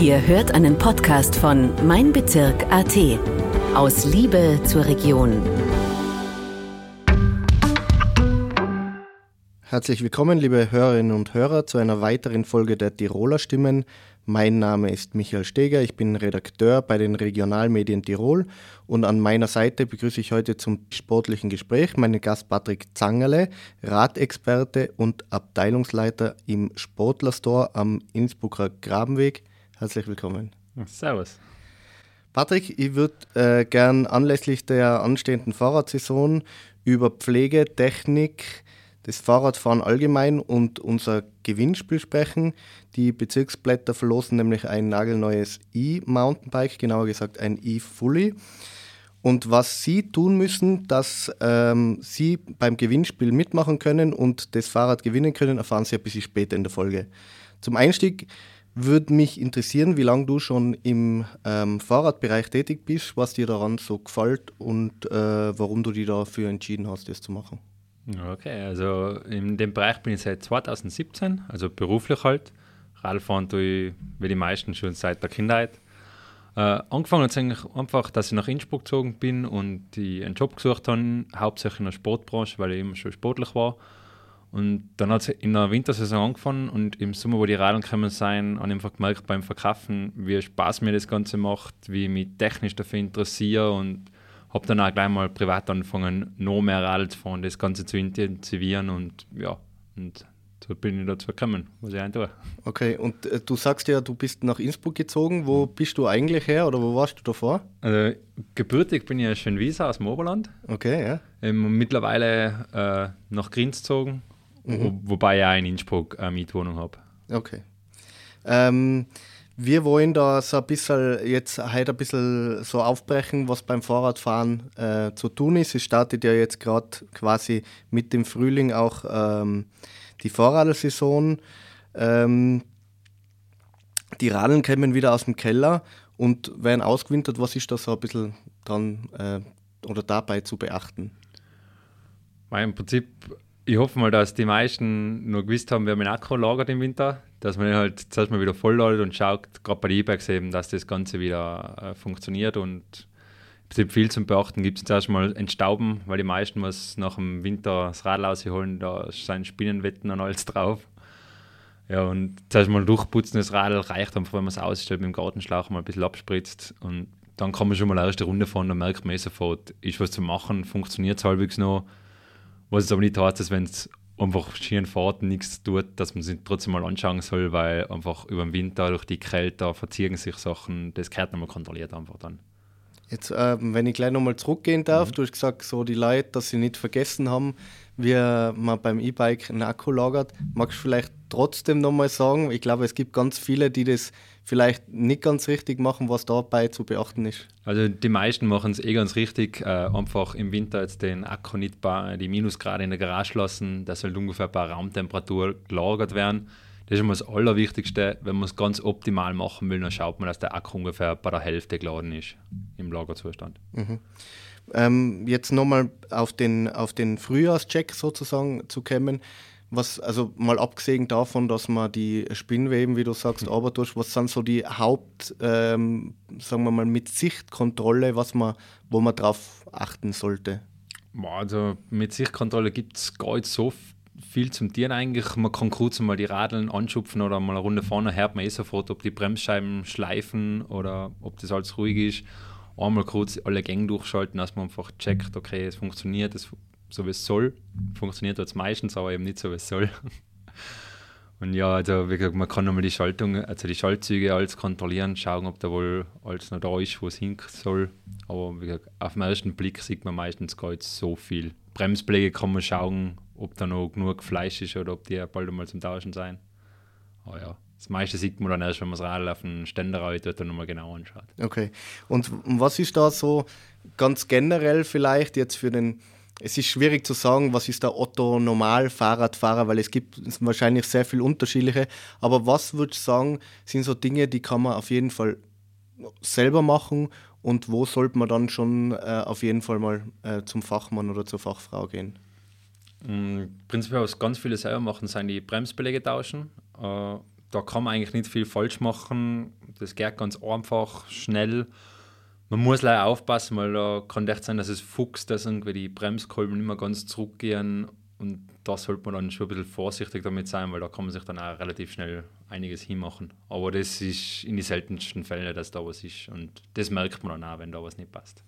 Ihr hört einen Podcast von Mein Bezirk AT. Aus Liebe zur Region. Herzlich willkommen, liebe Hörerinnen und Hörer, zu einer weiteren Folge der Tiroler Stimmen. Mein Name ist Michael Steger, ich bin Redakteur bei den Regionalmedien Tirol und an meiner Seite begrüße ich heute zum sportlichen Gespräch meinen Gast Patrick Zangerle, Radexperte und Abteilungsleiter im Sportlerstore am Innsbrucker Grabenweg. Herzlich willkommen. Servus. Patrick, ich würde äh, gern anlässlich der anstehenden Fahrradsaison über Pflege, Technik, das Fahrradfahren allgemein und unser Gewinnspiel sprechen. Die Bezirksblätter verlosen nämlich ein nagelneues E-Mountainbike, genauer gesagt ein E-Fully. Und was Sie tun müssen, dass ähm, Sie beim Gewinnspiel mitmachen können und das Fahrrad gewinnen können, erfahren Sie ein bisschen später in der Folge. Zum Einstieg würde mich interessieren, wie lange du schon im ähm, Fahrradbereich tätig bist, was dir daran so gefällt und äh, warum du dich dafür entschieden hast, das zu machen. Okay, also in dem Bereich bin ich seit 2017, also beruflich halt. Radfahren tue ich wie die meisten schon seit der Kindheit. Äh, angefangen hat es eigentlich einfach, dass ich nach Innsbruck gezogen bin und ich einen Job gesucht habe, hauptsächlich in der Sportbranche, weil ich immer schon sportlich war. Und dann hat es in der Wintersaison angefangen und im Sommer, wo die Radeln gekommen sind, habe ich einfach gemerkt beim Verkaufen, wie Spaß mir das Ganze macht, wie ich mich technisch dafür interessiere und habe dann auch gleich mal privat angefangen, noch mehr Radl zu fahren, das Ganze zu intensivieren und ja, und so bin ich dazu gekommen, was ich tue. Okay, und äh, du sagst ja, du bist nach Innsbruck gezogen. Wo bist du eigentlich her oder wo warst du davor? Also, gebürtig bin ich ja Schönwiesa aus dem Oberland. Okay, ja. Ähm, mittlerweile äh, nach Grinz gezogen, mhm. wo, wobei ich auch in Innsbruck eine Mietwohnung habe. Okay. Ähm, wir wollen da so ein bisschen jetzt heute ein bisschen so aufbrechen, was beim Fahrradfahren äh, zu tun ist. Es startet ja jetzt gerade quasi mit dem Frühling auch ähm, die Fahrradsaison. Ähm, die Radeln kommen wieder aus dem Keller und werden ausgewintert. Was ist da so ein bisschen dran äh, oder dabei zu beachten? Im Prinzip ich hoffe mal, dass die meisten nur gewusst haben, wir haben einen Akku lagert im Winter, dass man halt zuerst mal wieder voll ladet und schaut, gerade bei den E-Bikes eben, dass das Ganze wieder äh, funktioniert und Prinzip viel zum Beachten gibt es zuerst mal entstauben, weil die meisten was nach dem Winter das Rad rausholen, da sind Spinnenwetten und alles drauf. Ja, und zuerst mal durchputzen, das Rad reicht einfach, wenn man es ausstellt, mit dem Gartenschlauch mal ein bisschen abspritzt und dann kann man schon mal eine erste Runde fahren, dann merkt man eh sofort, ist was zu machen, funktioniert es halbwegs noch was es aber nicht heißt, dass wenn es einfach schieren fährt und nichts tut, dass man sich trotzdem mal anschauen soll, weil einfach über den Winter durch die Kälte verziehen sich Sachen, das gehört nochmal kontrolliert einfach dann. Jetzt, ähm, wenn ich gleich nochmal zurückgehen darf, mhm. du hast gesagt, so die Leute, dass sie nicht vergessen haben, wie man beim E-Bike einen Akku lagert. Magst du vielleicht trotzdem nochmal sagen, ich glaube, es gibt ganz viele, die das vielleicht nicht ganz richtig machen, was dabei zu beachten ist? Also die meisten machen es eh ganz richtig, äh, einfach im Winter jetzt den Akku nicht bei die Minusgrade in der Garage lassen, das soll ungefähr bei Raumtemperatur gelagert werden. Das ist immer das Allerwichtigste. Wenn man es ganz optimal machen will, dann schaut man, dass der Akku ungefähr bei der Hälfte geladen ist im Lagerzustand. Mhm. Ähm, jetzt nochmal auf den, auf den Frühjahrscheck sozusagen zu kommen. Was, also mal abgesehen davon, dass man die Spinnweben, wie du sagst, mhm. aber durch, was sind so die Haupt, ähm, sagen wir mal, mit Sichtkontrolle, was man, wo man drauf achten sollte? Also mit Sichtkontrolle gibt es gar nicht so viel zum Tieren eigentlich. Man kann kurz mal die Radeln anschupfen oder mal eine Runde vorne, hört man eh sofort, ob die Bremsscheiben schleifen oder ob das alles ruhig ist. Einmal kurz alle Gänge durchschalten, dass man einfach checkt, okay, es funktioniert, es so wie es soll. Funktioniert jetzt meistens, aber eben nicht so wie es soll. Und ja, also wie gesagt, man kann nochmal die Schaltung, also die Schaltzüge alles kontrollieren, schauen, ob da wohl alles noch da ist, wo es hin soll. Aber wie gesagt, auf den ersten Blick sieht man meistens gar nicht so viel. Bremspflege kann man schauen, ob da noch genug Fleisch ist oder ob die bald einmal zum Tauschen sein. Aber ja, das meiste sieht man dann erst, wenn man das Rad auf den Ständer reitet und nochmal genau anschaut. Okay. Und was ist da so ganz generell vielleicht jetzt für den es ist schwierig zu sagen, was ist der Otto Normal Fahrradfahrer, weil es gibt wahrscheinlich sehr viel unterschiedliche. Aber was würdest du sagen, sind so Dinge, die kann man auf jeden Fall selber machen und wo sollte man dann schon äh, auf jeden Fall mal äh, zum Fachmann oder zur Fachfrau gehen? Mm, prinzipiell, was ganz viele selber machen, sind die Bremsbeläge tauschen. Äh, da kann man eigentlich nicht viel falsch machen. Das geht ganz einfach, schnell. Man muss leider aufpassen, weil da kann echt sein, dass es fuchst, dass irgendwie die Bremskolben nicht mehr ganz zurückgehen und da sollte man dann schon ein bisschen vorsichtig damit sein, weil da kann man sich dann auch relativ schnell einiges hinmachen. Aber das ist in den seltensten Fällen, dass da was ist. Und das merkt man dann auch, wenn da was nicht passt.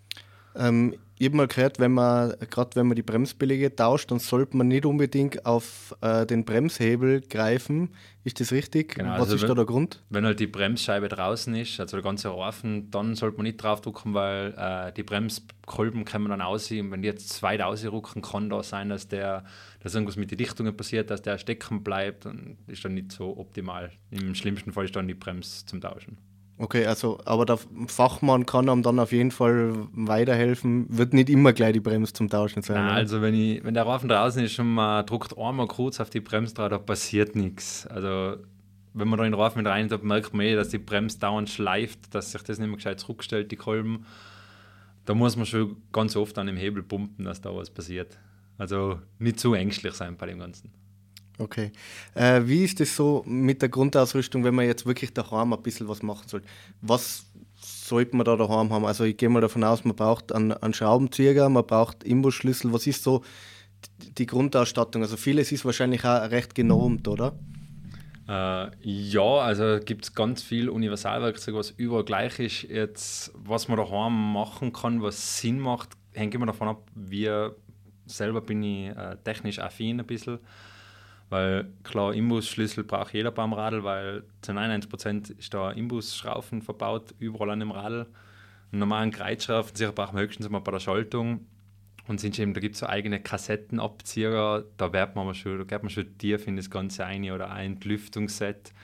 Ähm, ich habe mal gehört, wenn man, gerade wenn man die Bremsbeläge tauscht, dann sollte man nicht unbedingt auf äh, den Bremshebel greifen. Ist das richtig? Genau, Was also ist wenn, da der Grund? Wenn halt die Bremsscheibe draußen ist, also der ganze Reifen, dann sollte man nicht draufdrücken, weil äh, die Bremskolben können dann aussehen. Wenn die jetzt zu weit ausrücken, kann da sein, dass der, dass irgendwas mit den Dichtungen passiert, dass der stecken bleibt und ist dann nicht so optimal. Im schlimmsten Fall ist dann die Bremse zum Tauschen. Okay, also, aber der Fachmann kann einem dann auf jeden Fall weiterhelfen. Wird nicht immer gleich die Bremse zum Tauschen sein. Nein, oder? also wenn, ich, wenn der Reifen draußen ist und man druckt einmal kurz auf die Bremse drauf, da passiert nichts. Also wenn man da in den Reifen mit rein tut, merkt man eh, dass die Bremse dauernd schleift, dass sich das nicht mehr gescheit zurückstellt, die Kolben. Da muss man schon ganz oft an dem Hebel pumpen, dass da was passiert. Also nicht zu ängstlich sein bei dem Ganzen. Okay. Äh, wie ist es so mit der Grundausrüstung, wenn man jetzt wirklich daheim ein bisschen was machen soll? Was sollte man da daheim haben? Also ich gehe mal davon aus, man braucht einen, einen Schraubenzieher, man braucht Imbusschlüssel. Was ist so die Grundausstattung? Also vieles ist wahrscheinlich auch recht genormt, oder? Äh, ja, also gibt es ganz viel Universalwerkzeug, was überall gleich ist. Jetzt, was man daheim machen kann, was Sinn macht, hängt immer davon ab, wie selber bin ich äh, technisch affin ein bisschen. Weil klar, Imbusschlüssel braucht jeder beim Radl, weil zu 99% ist da Imbusschrauben verbaut, überall an dem Radl. Einen normalen Kreuzschrauben sicher braucht man höchstens mal bei der Schaltung. Und sind eben, da gibt es so eigene Kassettenabzieher, da wird man schon, da geht man schon tief in das Ganze ein oder ein Lüftungsset.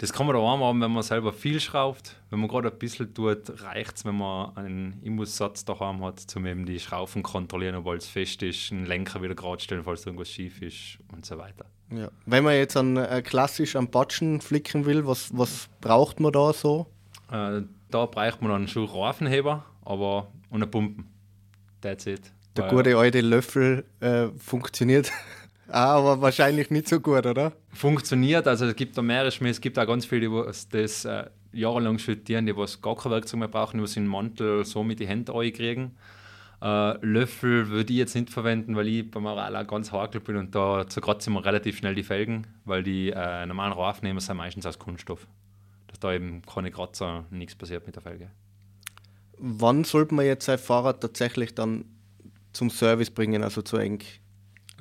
Das kann man da auch haben, wenn man selber viel schraubt. Wenn man gerade ein bisschen tut, reicht es, wenn man einen Imbussatz daheim hat, um eben die Schrauben kontrollieren, obwohl es fest ist, einen Lenker wieder gerade stellen, falls irgendwas schief ist und so weiter. Ja. Wenn man jetzt an, äh, klassisch am Patschen flicken will, was, was braucht man da so? Äh, da braucht man dann schon Reifenheber aber und eine Pumpen. That's it. Der gute alte Löffel äh, funktioniert aber wahrscheinlich nicht so gut, oder? funktioniert. Also es gibt da mehrere Schmähs, es gibt auch ganz viele, die das äh, jahrelang studieren, die was gar kein Werkzeug mehr brauchen, die was den Mantel so mit die Hände kriegen. Äh, Löffel würde ich jetzt nicht verwenden, weil ich beim Moral auch ganz hakel bin und da zerkratzen wir relativ schnell die Felgen, weil die äh, normalen Reifnehmer sind meistens aus Kunststoff. Dass da eben keine Kratzer, nichts passiert mit der Felge. Wann sollte man jetzt sein Fahrrad tatsächlich dann zum Service bringen, also zu eng?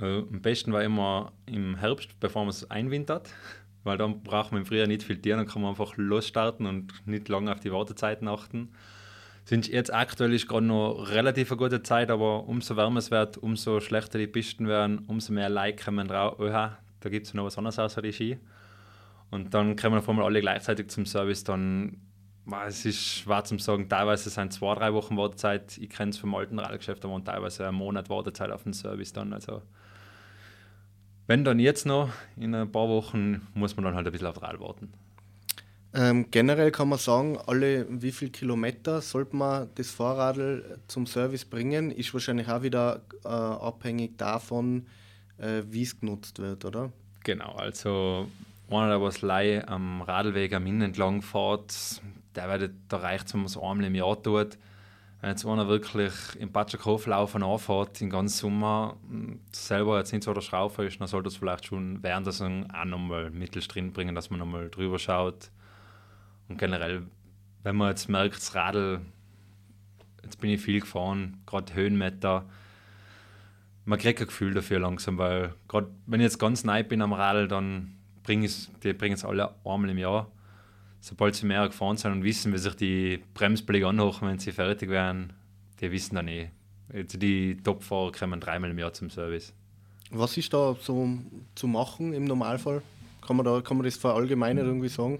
Äh, am besten war immer im Herbst, bevor man es einwintert, weil dann braucht man im Frühjahr nicht filtrieren, dann kann man einfach losstarten und nicht lange auf die Wartezeiten achten. Sind jetzt aktuell ist gerade noch relativ eine gute Zeit, aber umso wärmer es wird, umso schlechter die Pisten werden, umso mehr Like kommen drauf. Oha, da gibt es noch was anderes außer die Ski. Und dann kommen auf einmal alle gleichzeitig zum Service. Dann, es ist schwer zu sagen, teilweise sind zwei, drei Wochen Wartezeit. Ich kenne es vom alten Radgeschäft, aber teilweise einen Monat Wartezeit auf den Service dann. Also, wenn dann jetzt noch, in ein paar Wochen, muss man dann halt ein bisschen auf Rad warten. Ähm, generell kann man sagen, alle wie viel Kilometer sollte man das Fahrrad zum Service bringen, ist wahrscheinlich auch wieder äh, abhängig davon, äh, wie es genutzt wird, oder? Genau, also einer, der was lei am Radlweg am Inn entlang fährt, der wird, da reicht es, wenn man es einmal im Jahr tut. Wenn jetzt einer wirklich im Patschakoflaufen anfährt, den ganzen Sommer, selber jetzt nicht so der Schrauber ist, dann sollte es vielleicht schon während der Saison auch nochmal mittels drin bringen, dass man nochmal drüber schaut. Und generell, wenn man jetzt merkt, das Radl, jetzt bin ich viel gefahren, gerade Höhenmeter, man kriegt ein Gefühl dafür langsam, weil gerade wenn ich jetzt ganz neu bin am Radl, dann bringe ich es alle einmal im Jahr. Sobald sie mehr gefahren sind und wissen, wie sich die Bremsbeläge anhochen, wenn sie fertig werden, die wissen dann eh. Also die Topfahrer kommen dreimal im Jahr zum Service. Was ist da so zu machen im Normalfall? Kann man, da, kann man das verallgemeinern irgendwie sagen?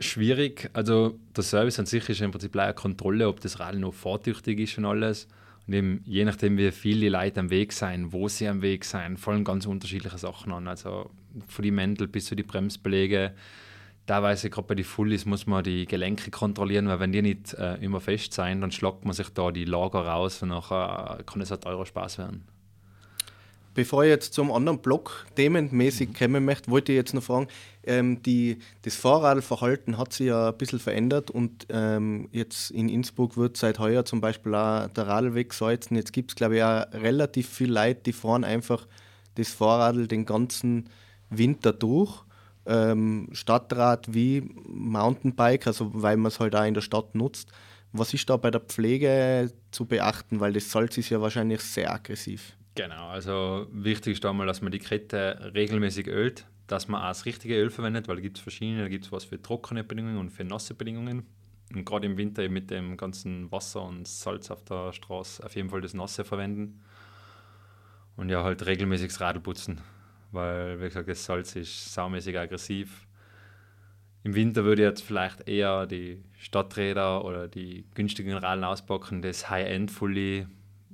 Schwierig. Also der Service an sich ist im Prinzip leider Kontrolle, ob das Rad noch fahrtüchtig ist und alles. Und eben, je nachdem, wie viele Leute am Weg sein, wo sie am Weg sein, fallen ganz unterschiedliche Sachen an. Also von die Mäntel bis zu die Bremsbeläge. Teilweise, gerade bei den Fullies, muss man die Gelenke kontrollieren, weil wenn die nicht äh, immer fest sein, dann schlagt man sich da die Lager raus und nachher kann es ein teurer Spaß werden. Bevor ich jetzt zum anderen Block themenmäßig kommen möchte, wollte ich jetzt noch fragen, ähm, die, das Fahrradverhalten hat sich ja ein bisschen verändert und ähm, jetzt in Innsbruck wird seit heuer zum Beispiel auch der Radlweg gesalzen. Jetzt gibt es, glaube ich, auch relativ viele Leute, die fahren einfach das Fahrrad den ganzen Winter durch. Ähm, Stadtrad wie Mountainbike, also weil man es halt auch in der Stadt nutzt. Was ist da bei der Pflege zu beachten? Weil das Salz ist ja wahrscheinlich sehr aggressiv. Genau, also wichtig ist einmal, dass man die Kette regelmäßig ölt, dass man auch das richtige Öl verwendet, weil da gibt es verschiedene, da gibt es was für trockene Bedingungen und für nasse Bedingungen. Und gerade im Winter mit dem ganzen Wasser und Salz auf der Straße auf jeden Fall das Nasse verwenden. Und ja, halt regelmäßig das Radl putzen, weil, wie gesagt, das Salz ist saumäßig aggressiv im Winter würde ich jetzt vielleicht eher die Stadträder oder die günstigen Radeln auspacken. Das High-End-Fully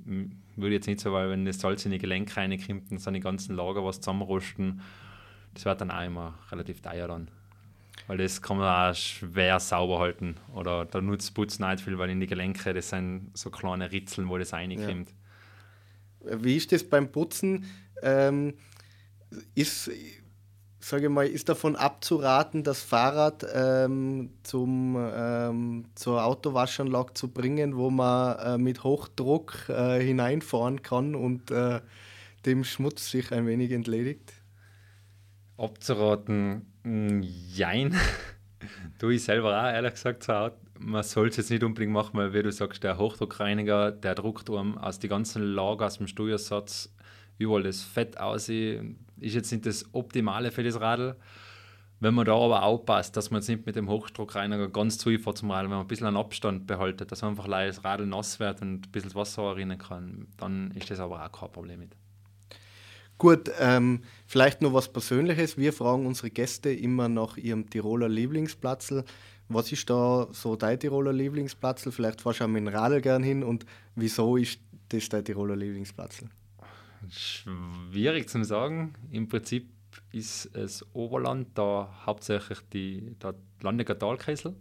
würde ich jetzt nicht so, weil wenn das Salz in die Gelenke reinkommt und dann die ganzen Lager was zusammenrosten, das wird dann auch immer relativ teuer dann. Weil das kann man auch schwer sauber halten. Oder da nutzt Putzen nicht viel, weil in die Gelenke, das sind so kleine Ritzeln, wo das reinkommt. Ja. Wie ist das beim Putzen? Ähm, ist sage mal, ist davon abzuraten, das Fahrrad ähm, zum, ähm, zur Autowaschanlage zu bringen, wo man äh, mit Hochdruck äh, hineinfahren kann und äh, dem Schmutz sich ein wenig entledigt? Abzuraten, mm, jein. du, ich selber auch, ehrlich gesagt, so, man soll es jetzt nicht unbedingt machen, weil, wie du sagst, der Hochdruckreiniger, der druckt um aus die ganzen Lager aus dem Steuersatz überall das Fett aussieht ist jetzt nicht das Optimale für das Radl. Wenn man da aber aufpasst, dass man jetzt nicht mit dem Hochdruckreiniger ganz zufährt zum Radl, wenn man ein bisschen einen Abstand behaltet, dass einfach das Radl nass wird und ein bisschen Wasser erinnern kann, dann ist das aber auch kein Problem mit. Gut, ähm, vielleicht noch was Persönliches. Wir fragen unsere Gäste immer nach ihrem Tiroler Lieblingsplatz. Was ist da so dein Tiroler Lieblingsplatz? Vielleicht fahrst du auch mit dem Radl gern hin und wieso ist das dein Tiroler Lieblingsplatz? Schwierig zu sagen. Im Prinzip ist es Oberland, da hauptsächlich die, der Landecker Talkessel.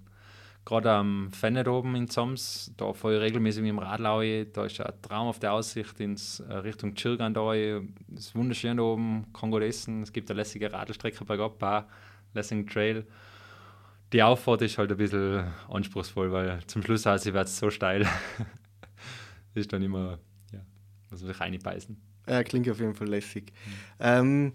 Gerade am Fennet oben in Zams, da fahre ich regelmäßig mit dem Radlau. Da ist eine traumhafte Aussicht ins äh, Richtung Chirgan da. Es ist wunderschön da oben, kann gut essen. Es gibt eine lässige Radlstrecke bergab, auch Lessing Trail. Die Auffahrt ist halt ein bisschen anspruchsvoll, weil zum Schluss also wird es so steil. ist dann immer, ja, muss man sich reinbeißen. Ja, klingt auf jeden Fall lässig. Mhm. Ähm,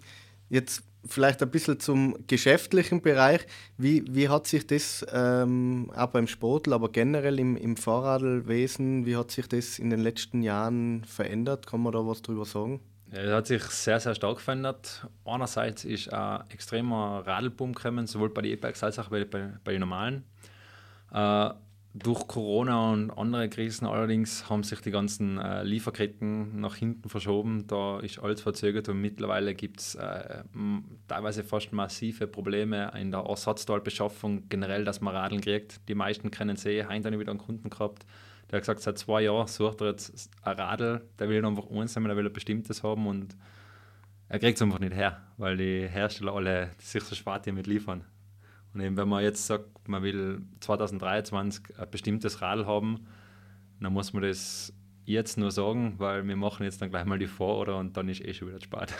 jetzt vielleicht ein bisschen zum geschäftlichen Bereich. Wie, wie hat sich das ähm, auch beim Sportler, aber generell im, im Fahrradwesen, wie hat sich das in den letzten Jahren verändert? Kann man da was drüber sagen? Ja, es hat sich sehr, sehr stark verändert. Einerseits ist ein extremer Radlboom gekommen, sowohl bei den E-Bikes als auch bei, bei, bei den normalen. Äh, durch Corona und andere Krisen allerdings haben sich die ganzen äh, Lieferketten nach hinten verschoben. Da ist alles verzögert und mittlerweile gibt es äh, teilweise fast massive Probleme in der Ersatzteilbeschaffung, generell, dass man Radeln kriegt. Die meisten kennen sie. Heute habe ich wieder einen Kunden gehabt, der hat gesagt, seit zwei Jahren sucht er jetzt ein Radl, der will einfach eins haben, der will ein bestimmtes haben und er kriegt es einfach nicht her, weil die Hersteller alle sich so schwer damit liefern. Und eben, wenn man jetzt sagt, man will 2023 ein bestimmtes Radl haben, dann muss man das jetzt nur sagen, weil wir machen jetzt dann gleich mal die Vororder und dann ist eh schon wieder spät.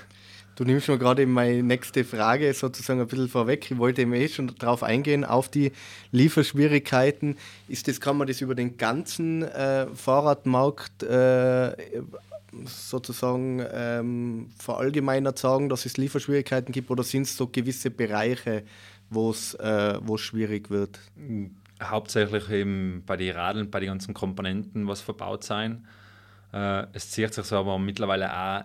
Du nimmst mir gerade meine nächste Frage sozusagen ein bisschen vorweg. Ich wollte eben eh schon darauf eingehen, auf die Lieferschwierigkeiten. Ist das, kann man das über den ganzen äh, Fahrradmarkt äh, sozusagen ähm, verallgemeinert sagen, dass es Lieferschwierigkeiten gibt oder sind es so gewisse Bereiche, wo es äh, schwierig wird? Hauptsächlich eben bei den Radeln, bei den ganzen Komponenten, was verbaut sein. Äh, es zieht sich so aber mittlerweile auch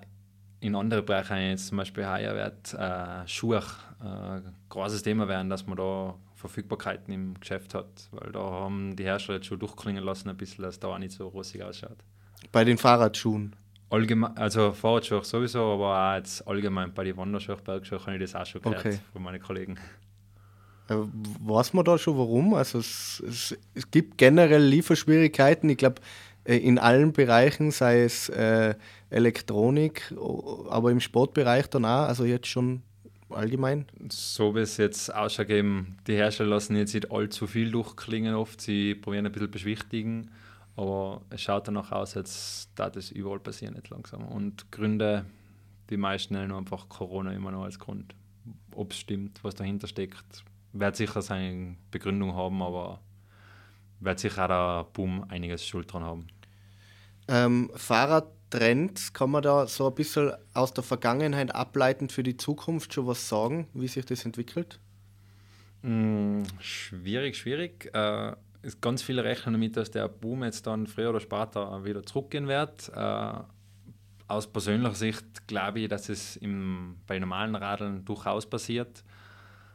in andere Bereiche ein, jetzt zum Beispiel heuer wird äh, Schuhe äh, großes Thema werden, dass man da Verfügbarkeiten im Geschäft hat, weil da haben die Hersteller jetzt schon durchklingen lassen, ein bisschen, dass da auch nicht so rosig ausschaut. Bei den Fahrradschuhen? Allgemein, also Fahrradschuhe sowieso, aber auch jetzt allgemein bei den Wanderschuhen, Bergschuhen habe ich das auch schon gehört okay. von meinen Kollegen. Äh, weiß man da schon warum? Also es, es, es gibt generell Lieferschwierigkeiten. Ich glaube, äh, in allen Bereichen, sei es äh, Elektronik, aber im Sportbereich dann auch, also jetzt schon allgemein? So wie es jetzt ausschaut, die Hersteller lassen jetzt nicht allzu viel durchklingen oft, sie probieren ein bisschen beschwichtigen, aber es schaut danach aus, als da das überall passieren nicht langsam. Und Gründe, die meisten nennen einfach Corona immer noch als Grund. ob es stimmt, was dahinter steckt. Wird sicher seine Begründung haben, aber wird sicher auch der Boom einiges Schuld dran haben. Ähm, Fahrradtrends, kann man da so ein bisschen aus der Vergangenheit ableitend für die Zukunft schon was sagen, wie sich das entwickelt? Mm, schwierig, schwierig. Äh, ganz viele rechnen damit, dass der Boom jetzt dann früher oder später wieder zurückgehen wird. Äh, aus persönlicher Sicht glaube ich, dass es im, bei normalen Radeln durchaus passiert.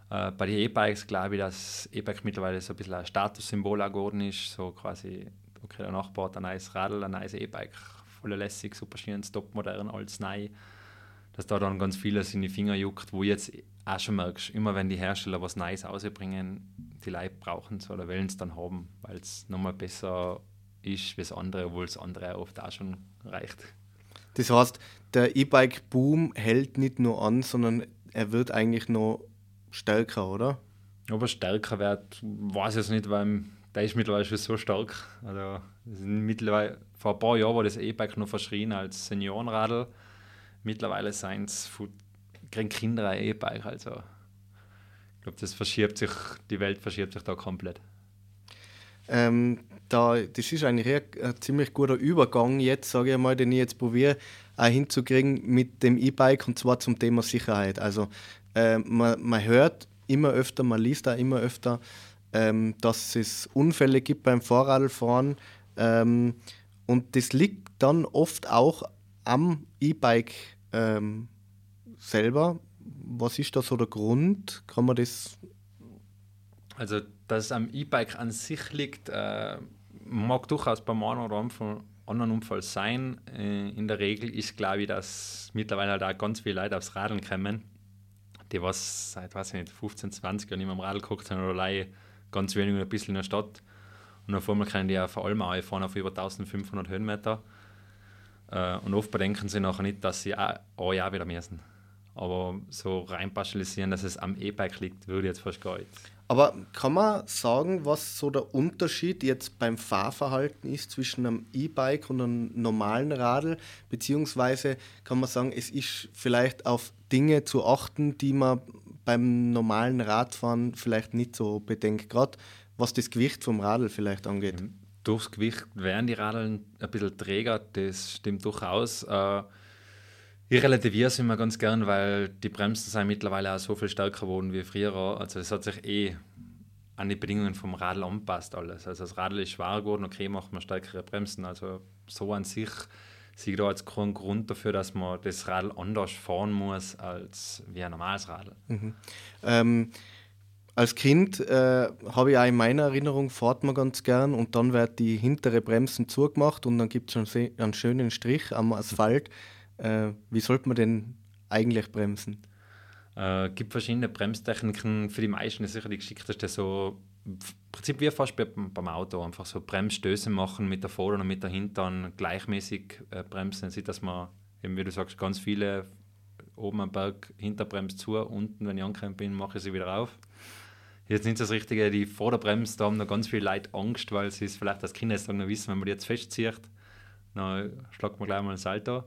Äh, bei den E-Bikes glaube ich, dass E-Bike mittlerweile so ein bisschen ein Statussymbol geworden ist. So quasi, okay, der Nachbar hat ein neues Radl, ein neues E-Bike, voll lässig, super schön, topmodern, alles neu. Dass da dann ganz vieles in die Finger juckt, wo jetzt auch schon merkst, immer wenn die Hersteller was Neues rausbringen, die Leute brauchen es oder wollen es dann haben, weil es nochmal besser ist wie das andere, obwohl das andere oft auch schon reicht. Das heißt, der E-Bike-Boom hält nicht nur an, sondern er wird eigentlich noch stärker, oder? Ob er stärker wird, weiß ich jetzt nicht, weil der ist mittlerweile schon so stark. Also, mittlerweile, vor ein paar Jahren war das E-Bike noch verschrien als Seniorenradl. Mittlerweile sind es kriegen Kinder ein E-Bike. Also, ich glaube, das verschiebt sich, die Welt verschiebt sich da komplett. Ähm, da, das ist eigentlich ein, ziemlich guter Übergang jetzt, sage ich mal, den ich jetzt probiere, auch hinzukriegen mit dem E-Bike und zwar zum Thema Sicherheit. Also äh, man, man hört immer öfter, man liest da immer öfter, ähm, dass es Unfälle gibt beim Fahrradfahren ähm, und das liegt dann oft auch am E-Bike ähm, selber. Was ist da so der Grund? Kann man das also, dass es am E-Bike an sich liegt, äh, mag durchaus beim einen oder anderen Unfall sein. Äh, in der Regel ist, glaube ich, dass mittlerweile halt auch ganz viele Leute aufs Radeln kommen, die was seit, weiß ich nicht, 15, 20 Jahren nicht mehr am Radl geguckt haben oder leihe ganz wenig ein bisschen in der Stadt. Und auf einmal können die ja vor allem auch fahren auf über 1500 Höhenmeter. Äh, und oft bedenken sie nachher nicht, dass sie auch ein Jahr wieder müssen. Aber so rein pauschalisieren, dass es am E-Bike liegt, würde jetzt fast gar nicht. Aber kann man sagen, was so der Unterschied jetzt beim Fahrverhalten ist zwischen einem E-Bike und einem normalen Radl? Beziehungsweise kann man sagen, es ist vielleicht auf Dinge zu achten, die man beim normalen Radfahren vielleicht nicht so bedenkt, gerade was das Gewicht vom Radl vielleicht angeht. Mhm. Durchs Gewicht werden die Radeln ein bisschen träger, das stimmt durchaus. Äh, ich relativiere es immer ganz gern, weil die Bremsen sind mittlerweile auch so viel stärker geworden wie früher. Also es hat sich eh an die Bedingungen vom Radl anpasst alles. Also das Radl ist schwer geworden, okay, macht man stärkere Bremsen. Also so an sich sehe ich da jetzt keinen Grund dafür, dass man das Radl anders fahren muss als wie ein normales Radl. Mhm. Ähm, als Kind äh, habe ich auch in meiner Erinnerung, fährt man ganz gern und dann wird die hintere Bremsen zugemacht und dann gibt es einen schönen Strich am Asphalt. Äh, wie sollte man denn eigentlich bremsen? Es äh, gibt verschiedene Bremstechniken. Für die meisten ist sicher die geschickteste so, im Prinzip wie fast beim, Auto, einfach so Bremsstöße machen mit der Vorder- und mit der Hintern gleichmäßig äh, bremsen. Sieht, dass man, eben wie du sagst, ganz viele oben am Berg hinterbremst zu, unten, wenn ich angekommen bin, mache ich sie wieder auf. Jetzt nicht das Richtige, die Vorderbremse, da haben noch ganz viele Leute Angst, weil sie es vielleicht als Kinder noch wissen, wenn man die jetzt festzieht, dann schlagt man gleich mal ein Salto.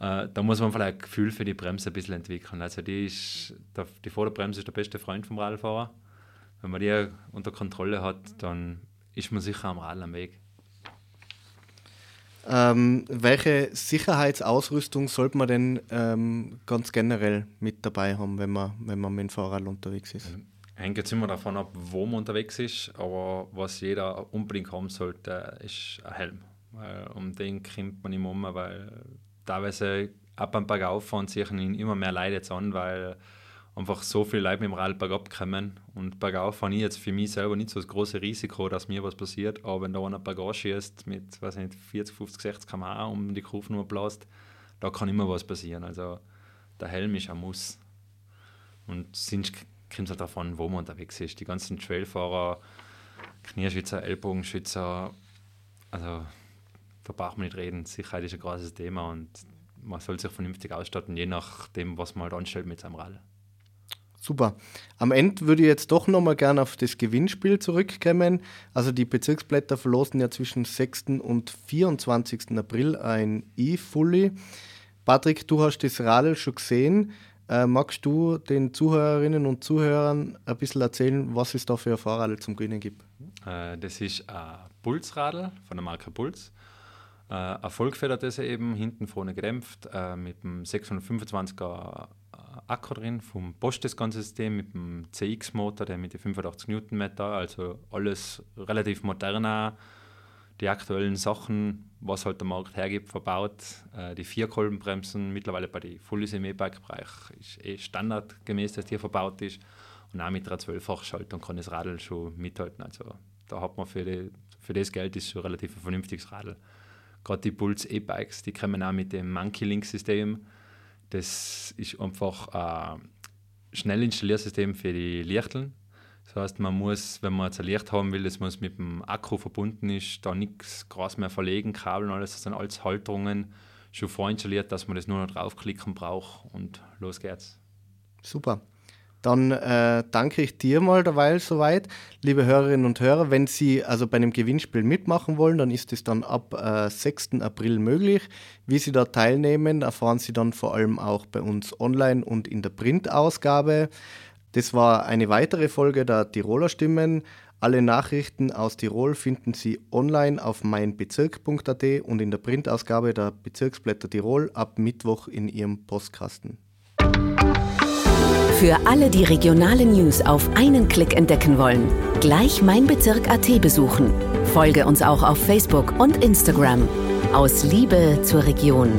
Äh, da muss man vielleicht ein Gefühl für die Bremse ein bisschen entwickeln. Also die, ist, die Vorderbremse ist der beste Freund vom Radfahrer. Wenn man die unter Kontrolle hat, dann ist man sicher am Radl am Weg. Ähm, welche Sicherheitsausrüstung sollte man denn ähm, ganz generell mit dabei haben, wenn man, wenn man mit dem Fahrrad unterwegs ist? Ähm, hängt jetzt immer davon ab, wo man unterwegs ist, aber was jeder unbedingt haben sollte, ist ein Helm. Weil um den kommt man immer um, weil teilweise ab und bergauf fahren sich immer mehr Leute jetzt an, weil einfach so viele Leute mit dem Rad bergab kommen. Und bergauf fahre ich jetzt für mich selber nicht so das große Risiko, dass mir was passiert. Aber wenn da einer bergauf schießt mit weiß nicht, 40, 50, 60 km/h um die Kurve nur blast, da kann immer was passieren. Also der Helm ist ein Muss. Und sonst kommt halt davon, wo man unterwegs ist. Die ganzen Trailfahrer, Knieschützer, Ellbogenschützer, also da braucht man nicht reden. Sicherheit ist ein großes Thema und man soll sich vernünftig ausstatten, je nachdem, was man halt anstellt mit seinem Rad. Super. Am Ende würde ich jetzt doch nochmal gerne auf das Gewinnspiel zurückkommen. Also die Bezirksblätter verlosen ja zwischen 6. und 24. April ein E-Fully. Patrick, du hast das Radl schon gesehen. Äh, magst du den Zuhörerinnen und Zuhörern ein bisschen erzählen, was es da für ein Fahrrad zum Gewinnen gibt? Äh, das ist ein Pulsradl von der Marke Puls. Äh, Erfolgfeder das eben, hinten vorne gedämpft, äh, mit dem 625er Akku drin, vom Bosch das ganze System, mit dem CX-Motor, der mit den 85 Newtonmeter, also alles relativ moderner, die aktuellen Sachen, was halt der Markt hergibt, verbaut. Äh, die Vierkolbenbremsen mittlerweile bei den Fully E-Bike-Bereich ist eh standardgemäß, dass die verbaut ist. Und auch mit einer 12-fach-Schaltung kann das Radl schon mithalten. Also da hat man für, die, für das Geld ist schon relativ ein vernünftiges Radl. Gerade die Pulse E-Bikes, die kommen auch mit dem Monkey Link-System. Das ist einfach ein schnell Installiersystem für die Lichteln das heißt, man muss, wenn man jetzt ein Licht haben will, das muss mit dem Akku verbunden ist, da nichts groß mehr verlegen, Kabel und alles, das sind alles Halterungen schon vorinstalliert, dass man das nur noch draufklicken braucht und los geht's. Super. Dann äh, danke ich dir mal derweil soweit. Liebe Hörerinnen und Hörer, wenn Sie also bei einem Gewinnspiel mitmachen wollen, dann ist es dann ab äh, 6. April möglich. Wie Sie da teilnehmen, erfahren Sie dann vor allem auch bei uns online und in der Printausgabe. Das war eine weitere Folge der Tiroler Stimmen. Alle Nachrichten aus Tirol finden Sie online auf meinbezirk.at und in der Printausgabe der Bezirksblätter Tirol ab Mittwoch in Ihrem Postkasten. Für alle, die regionale News auf einen Klick entdecken wollen, gleich meinbezirk.at besuchen. Folge uns auch auf Facebook und Instagram. Aus Liebe zur Region.